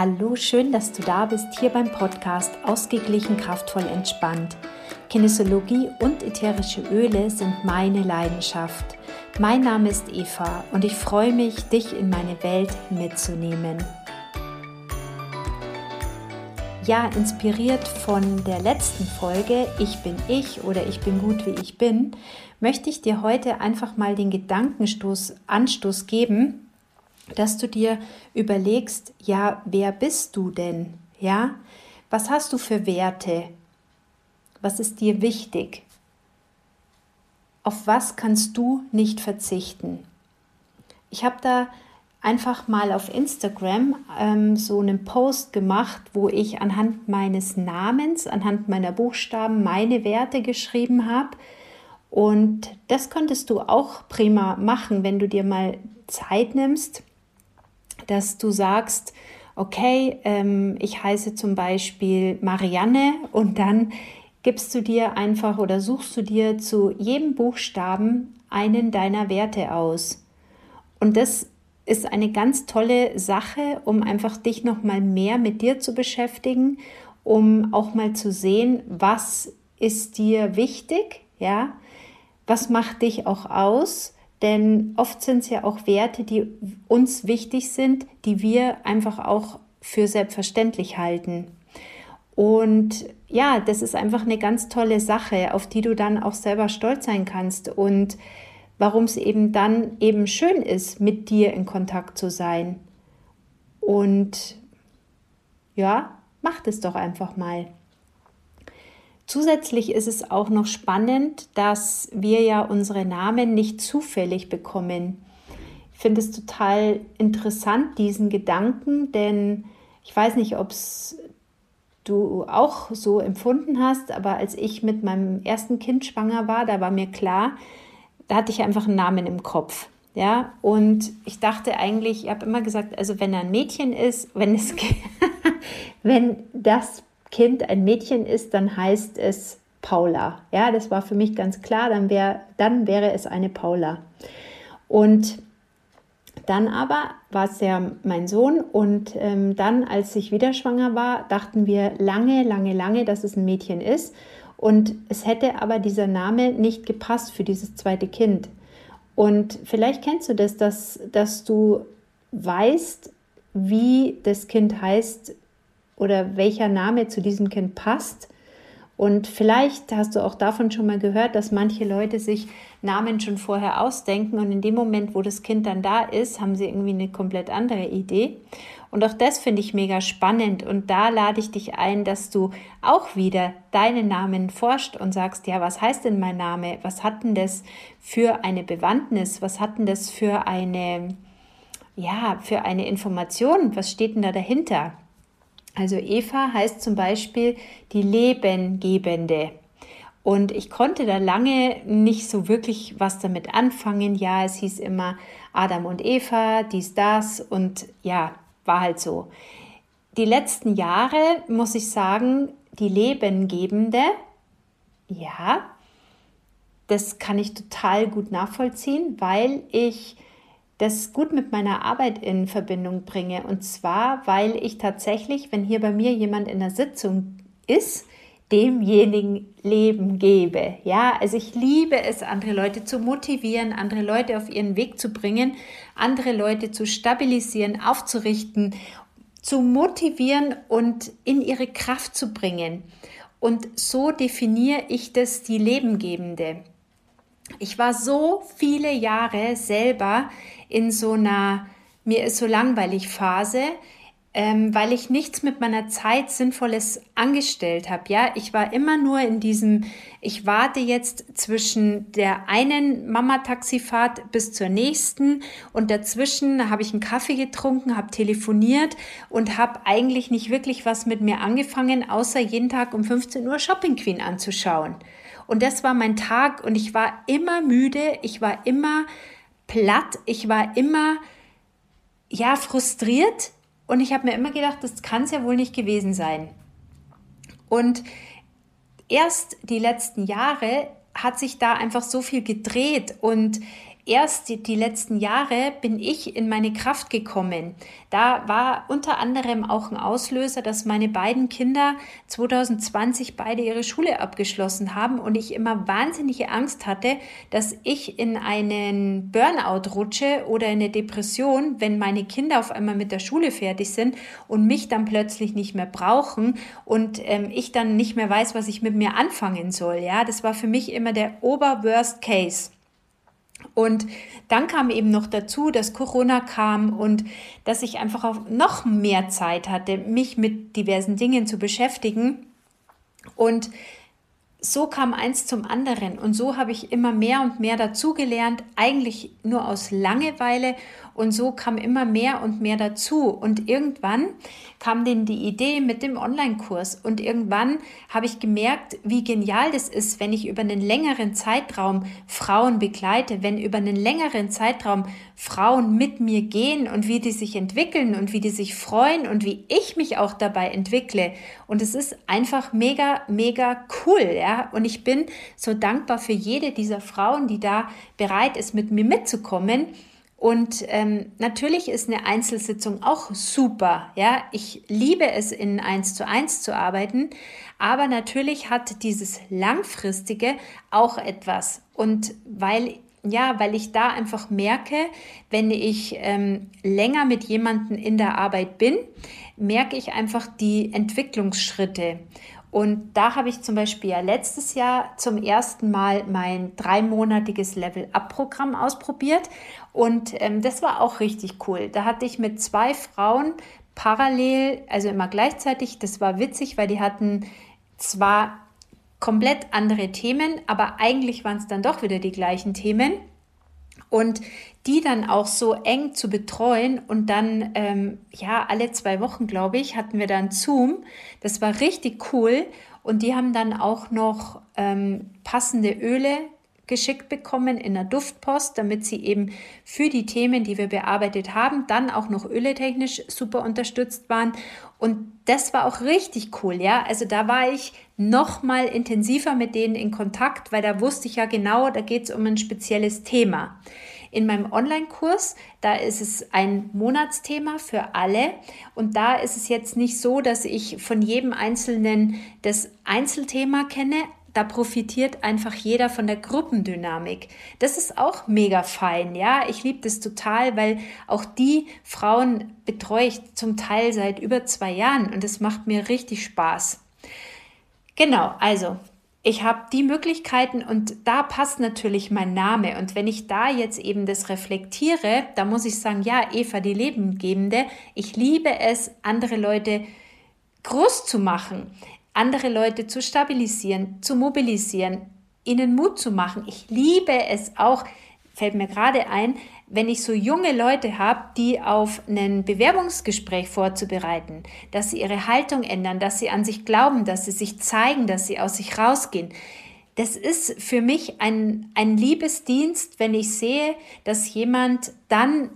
Hallo, schön, dass du da bist hier beim Podcast Ausgeglichen, kraftvoll, entspannt. Kinesiologie und ätherische Öle sind meine Leidenschaft. Mein Name ist Eva und ich freue mich, dich in meine Welt mitzunehmen. Ja, inspiriert von der letzten Folge Ich bin ich oder Ich bin gut wie ich bin, möchte ich dir heute einfach mal den Gedankenstoß Anstoß geben, dass du dir überlegst, ja, wer bist du denn? Ja? Was hast du für Werte? Was ist dir wichtig? Auf was kannst du nicht verzichten? Ich habe da einfach mal auf Instagram ähm, so einen Post gemacht, wo ich anhand meines Namens, anhand meiner Buchstaben meine Werte geschrieben habe. Und das könntest du auch prima machen, wenn du dir mal Zeit nimmst dass du sagst, okay, ähm, ich heiße zum Beispiel Marianne und dann gibst du dir einfach oder suchst du dir zu jedem Buchstaben einen deiner Werte aus. Und das ist eine ganz tolle Sache, um einfach dich noch mal mehr mit dir zu beschäftigen, um auch mal zu sehen, was ist dir wichtig, ja? Was macht dich auch aus? Denn oft sind es ja auch Werte, die uns wichtig sind, die wir einfach auch für selbstverständlich halten. Und ja, das ist einfach eine ganz tolle Sache, auf die du dann auch selber stolz sein kannst und warum es eben dann eben schön ist, mit dir in Kontakt zu sein. Und ja, macht es doch einfach mal. Zusätzlich ist es auch noch spannend, dass wir ja unsere Namen nicht zufällig bekommen. Ich finde es total interessant, diesen Gedanken, denn ich weiß nicht, ob es du auch so empfunden hast, aber als ich mit meinem ersten Kind schwanger war, da war mir klar, da hatte ich einfach einen Namen im Kopf. Ja, und ich dachte eigentlich, ich habe immer gesagt, also wenn er ein Mädchen ist, wenn es wenn das Kind ein Mädchen ist, dann heißt es Paula. Ja, das war für mich ganz klar, dann, wär, dann wäre es eine Paula. Und dann aber war es ja mein Sohn und ähm, dann, als ich wieder schwanger war, dachten wir lange, lange, lange, dass es ein Mädchen ist. Und es hätte aber dieser Name nicht gepasst für dieses zweite Kind. Und vielleicht kennst du das, dass, dass du weißt, wie das Kind heißt, oder welcher Name zu diesem Kind passt. Und vielleicht hast du auch davon schon mal gehört, dass manche Leute sich Namen schon vorher ausdenken und in dem Moment, wo das Kind dann da ist, haben sie irgendwie eine komplett andere Idee. Und auch das finde ich mega spannend und da lade ich dich ein, dass du auch wieder deinen Namen forscht und sagst, ja, was heißt denn mein Name? Was hat denn das für eine Bewandtnis? Was hat denn das für eine, ja, für eine Information? Was steht denn da dahinter? Also Eva heißt zum Beispiel die Lebengebende. Und ich konnte da lange nicht so wirklich was damit anfangen. Ja, es hieß immer Adam und Eva, dies, das und ja, war halt so. Die letzten Jahre muss ich sagen, die Lebengebende, ja, das kann ich total gut nachvollziehen, weil ich das gut mit meiner Arbeit in Verbindung bringe. Und zwar, weil ich tatsächlich, wenn hier bei mir jemand in der Sitzung ist, demjenigen Leben gebe. Ja, also ich liebe es, andere Leute zu motivieren, andere Leute auf ihren Weg zu bringen, andere Leute zu stabilisieren, aufzurichten, zu motivieren und in ihre Kraft zu bringen. Und so definiere ich das die Lebengebende. Ich war so viele Jahre selber in so einer mir ist so langweilig Phase, ähm, weil ich nichts mit meiner Zeit Sinnvolles angestellt habe. Ja, ich war immer nur in diesem, ich warte jetzt zwischen der einen Mama-Taxifahrt bis zur nächsten und dazwischen habe ich einen Kaffee getrunken, habe telefoniert und habe eigentlich nicht wirklich was mit mir angefangen, außer jeden Tag um 15 Uhr Shopping Queen anzuschauen. Und das war mein Tag und ich war immer müde, ich war immer platt, ich war immer ja frustriert und ich habe mir immer gedacht, das kann es ja wohl nicht gewesen sein. Und erst die letzten Jahre hat sich da einfach so viel gedreht und erst die, die, letzten Jahre bin ich in meine Kraft gekommen. Da war unter anderem auch ein Auslöser, dass meine beiden Kinder 2020 beide ihre Schule abgeschlossen haben und ich immer wahnsinnige Angst hatte, dass ich in einen Burnout rutsche oder in eine Depression, wenn meine Kinder auf einmal mit der Schule fertig sind und mich dann plötzlich nicht mehr brauchen und ähm, ich dann nicht mehr weiß, was ich mit mir anfangen soll. Ja, das war für mich immer der Oberworst Case. Und dann kam eben noch dazu, dass Corona kam und dass ich einfach auch noch mehr Zeit hatte, mich mit diversen Dingen zu beschäftigen. Und so kam eins zum anderen und so habe ich immer mehr und mehr dazugelernt, eigentlich nur aus Langeweile und so kam immer mehr und mehr dazu. Und irgendwann kam denen die Idee mit dem Online-Kurs. Und irgendwann habe ich gemerkt, wie genial das ist, wenn ich über einen längeren Zeitraum Frauen begleite, wenn über einen längeren Zeitraum Frauen mit mir gehen und wie die sich entwickeln und wie die sich freuen und wie ich mich auch dabei entwickle. Und es ist einfach mega, mega cool, ja. Und ich bin so dankbar für jede dieser Frauen, die da bereit ist, mit mir mitzukommen und ähm, natürlich ist eine Einzelsitzung auch super. Ja, ich liebe es, in eins zu eins zu arbeiten, aber natürlich hat dieses langfristige auch etwas. Und weil ja, weil ich da einfach merke, wenn ich ähm, länger mit jemandem in der Arbeit bin, merke ich einfach die Entwicklungsschritte. Und da habe ich zum Beispiel ja letztes Jahr zum ersten Mal mein dreimonatiges Level-Up-Programm ausprobiert. Und ähm, das war auch richtig cool. Da hatte ich mit zwei Frauen parallel, also immer gleichzeitig, das war witzig, weil die hatten zwar komplett andere Themen, aber eigentlich waren es dann doch wieder die gleichen Themen. Und die dann auch so eng zu betreuen und dann, ähm, ja, alle zwei Wochen, glaube ich, hatten wir dann Zoom. Das war richtig cool. Und die haben dann auch noch ähm, passende Öle geschickt bekommen in der Duftpost, damit sie eben für die Themen, die wir bearbeitet haben, dann auch noch öletechnisch super unterstützt waren. Und das war auch richtig cool, ja. Also da war ich noch mal intensiver mit denen in Kontakt, weil da wusste ich ja genau, da geht es um ein spezielles Thema. In meinem Online-Kurs, da ist es ein Monatsthema für alle und da ist es jetzt nicht so, dass ich von jedem Einzelnen das Einzelthema kenne, da profitiert einfach jeder von der Gruppendynamik. Das ist auch mega fein, ja. Ich liebe das total, weil auch die Frauen betreue ich zum Teil seit über zwei Jahren und es macht mir richtig Spaß. Genau, also ich habe die Möglichkeiten und da passt natürlich mein Name. Und wenn ich da jetzt eben das reflektiere, da muss ich sagen, ja, Eva, die Lebengebende, ich liebe es, andere Leute groß zu machen, andere Leute zu stabilisieren, zu mobilisieren, ihnen Mut zu machen. Ich liebe es auch, fällt mir gerade ein, wenn ich so junge Leute habe, die auf ein Bewerbungsgespräch vorzubereiten, dass sie ihre Haltung ändern, dass sie an sich glauben, dass sie sich zeigen, dass sie aus sich rausgehen. Das ist für mich ein, ein Liebesdienst, wenn ich sehe, dass jemand dann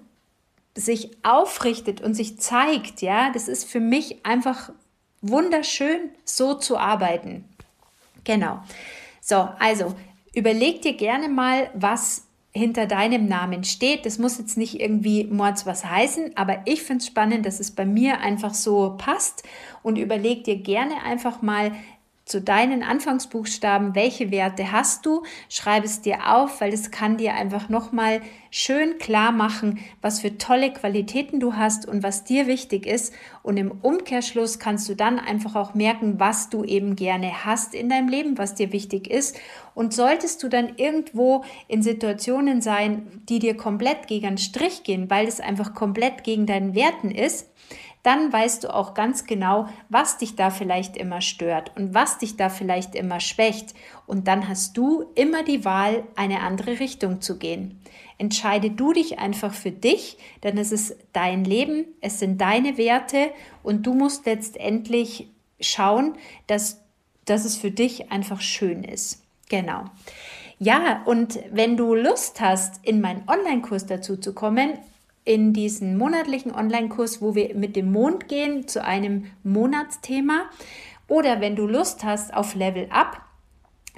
sich aufrichtet und sich zeigt, ja, das ist für mich einfach wunderschön, so zu arbeiten. Genau. So, also überleg dir gerne mal, was hinter deinem Namen steht. Das muss jetzt nicht irgendwie Mords was heißen, aber ich finde es spannend, dass es bei mir einfach so passt und überleg dir gerne einfach mal, zu deinen Anfangsbuchstaben, welche Werte hast du, schreib es dir auf, weil es kann dir einfach nochmal schön klar machen, was für tolle Qualitäten du hast und was dir wichtig ist. Und im Umkehrschluss kannst du dann einfach auch merken, was du eben gerne hast in deinem Leben, was dir wichtig ist. Und solltest du dann irgendwo in Situationen sein, die dir komplett gegen einen Strich gehen, weil es einfach komplett gegen deinen Werten ist, dann weißt du auch ganz genau, was dich da vielleicht immer stört und was dich da vielleicht immer schwächt. Und dann hast du immer die Wahl, eine andere Richtung zu gehen. Entscheide du dich einfach für dich, denn es ist dein Leben, es sind deine Werte und du musst letztendlich schauen, dass, dass es für dich einfach schön ist. Genau. Ja, und wenn du Lust hast, in meinen Online-Kurs dazu zu kommen, in diesen monatlichen Online-Kurs, wo wir mit dem Mond gehen zu einem Monatsthema. Oder wenn du Lust hast auf Level Up,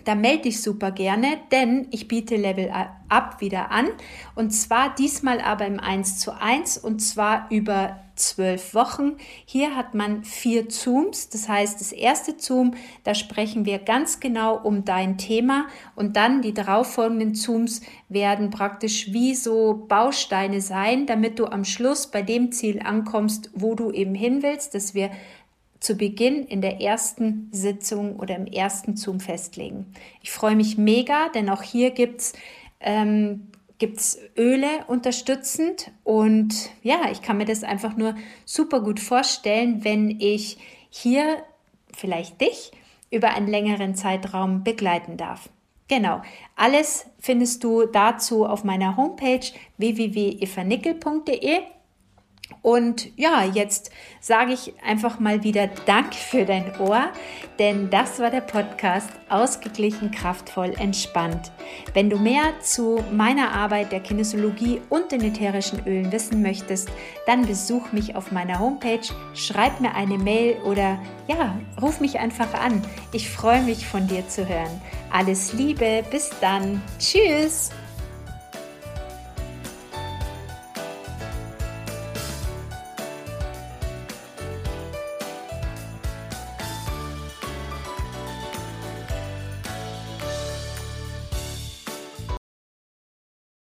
dann melde dich super gerne, denn ich biete Level Up wieder an. Und zwar diesmal aber im 1 zu 1 und zwar über zwölf Wochen. Hier hat man vier Zooms. Das heißt, das erste Zoom, da sprechen wir ganz genau um dein Thema und dann die darauffolgenden Zooms werden praktisch wie so Bausteine sein, damit du am Schluss bei dem Ziel ankommst, wo du eben hin willst, dass wir zu Beginn in der ersten Sitzung oder im ersten Zoom festlegen. Ich freue mich mega, denn auch hier gibt es ähm, gibt's Öle unterstützend und ja, ich kann mir das einfach nur super gut vorstellen, wenn ich hier vielleicht dich über einen längeren Zeitraum begleiten darf. Genau, alles findest du dazu auf meiner Homepage www.evanickel.de und ja, jetzt sage ich einfach mal wieder Dank für dein Ohr, denn das war der Podcast Ausgeglichen, kraftvoll, entspannt. Wenn du mehr zu meiner Arbeit der Kinesiologie und den ätherischen Ölen wissen möchtest, dann besuch mich auf meiner Homepage, schreib mir eine Mail oder ja, ruf mich einfach an. Ich freue mich von dir zu hören. Alles Liebe, bis dann. Tschüss.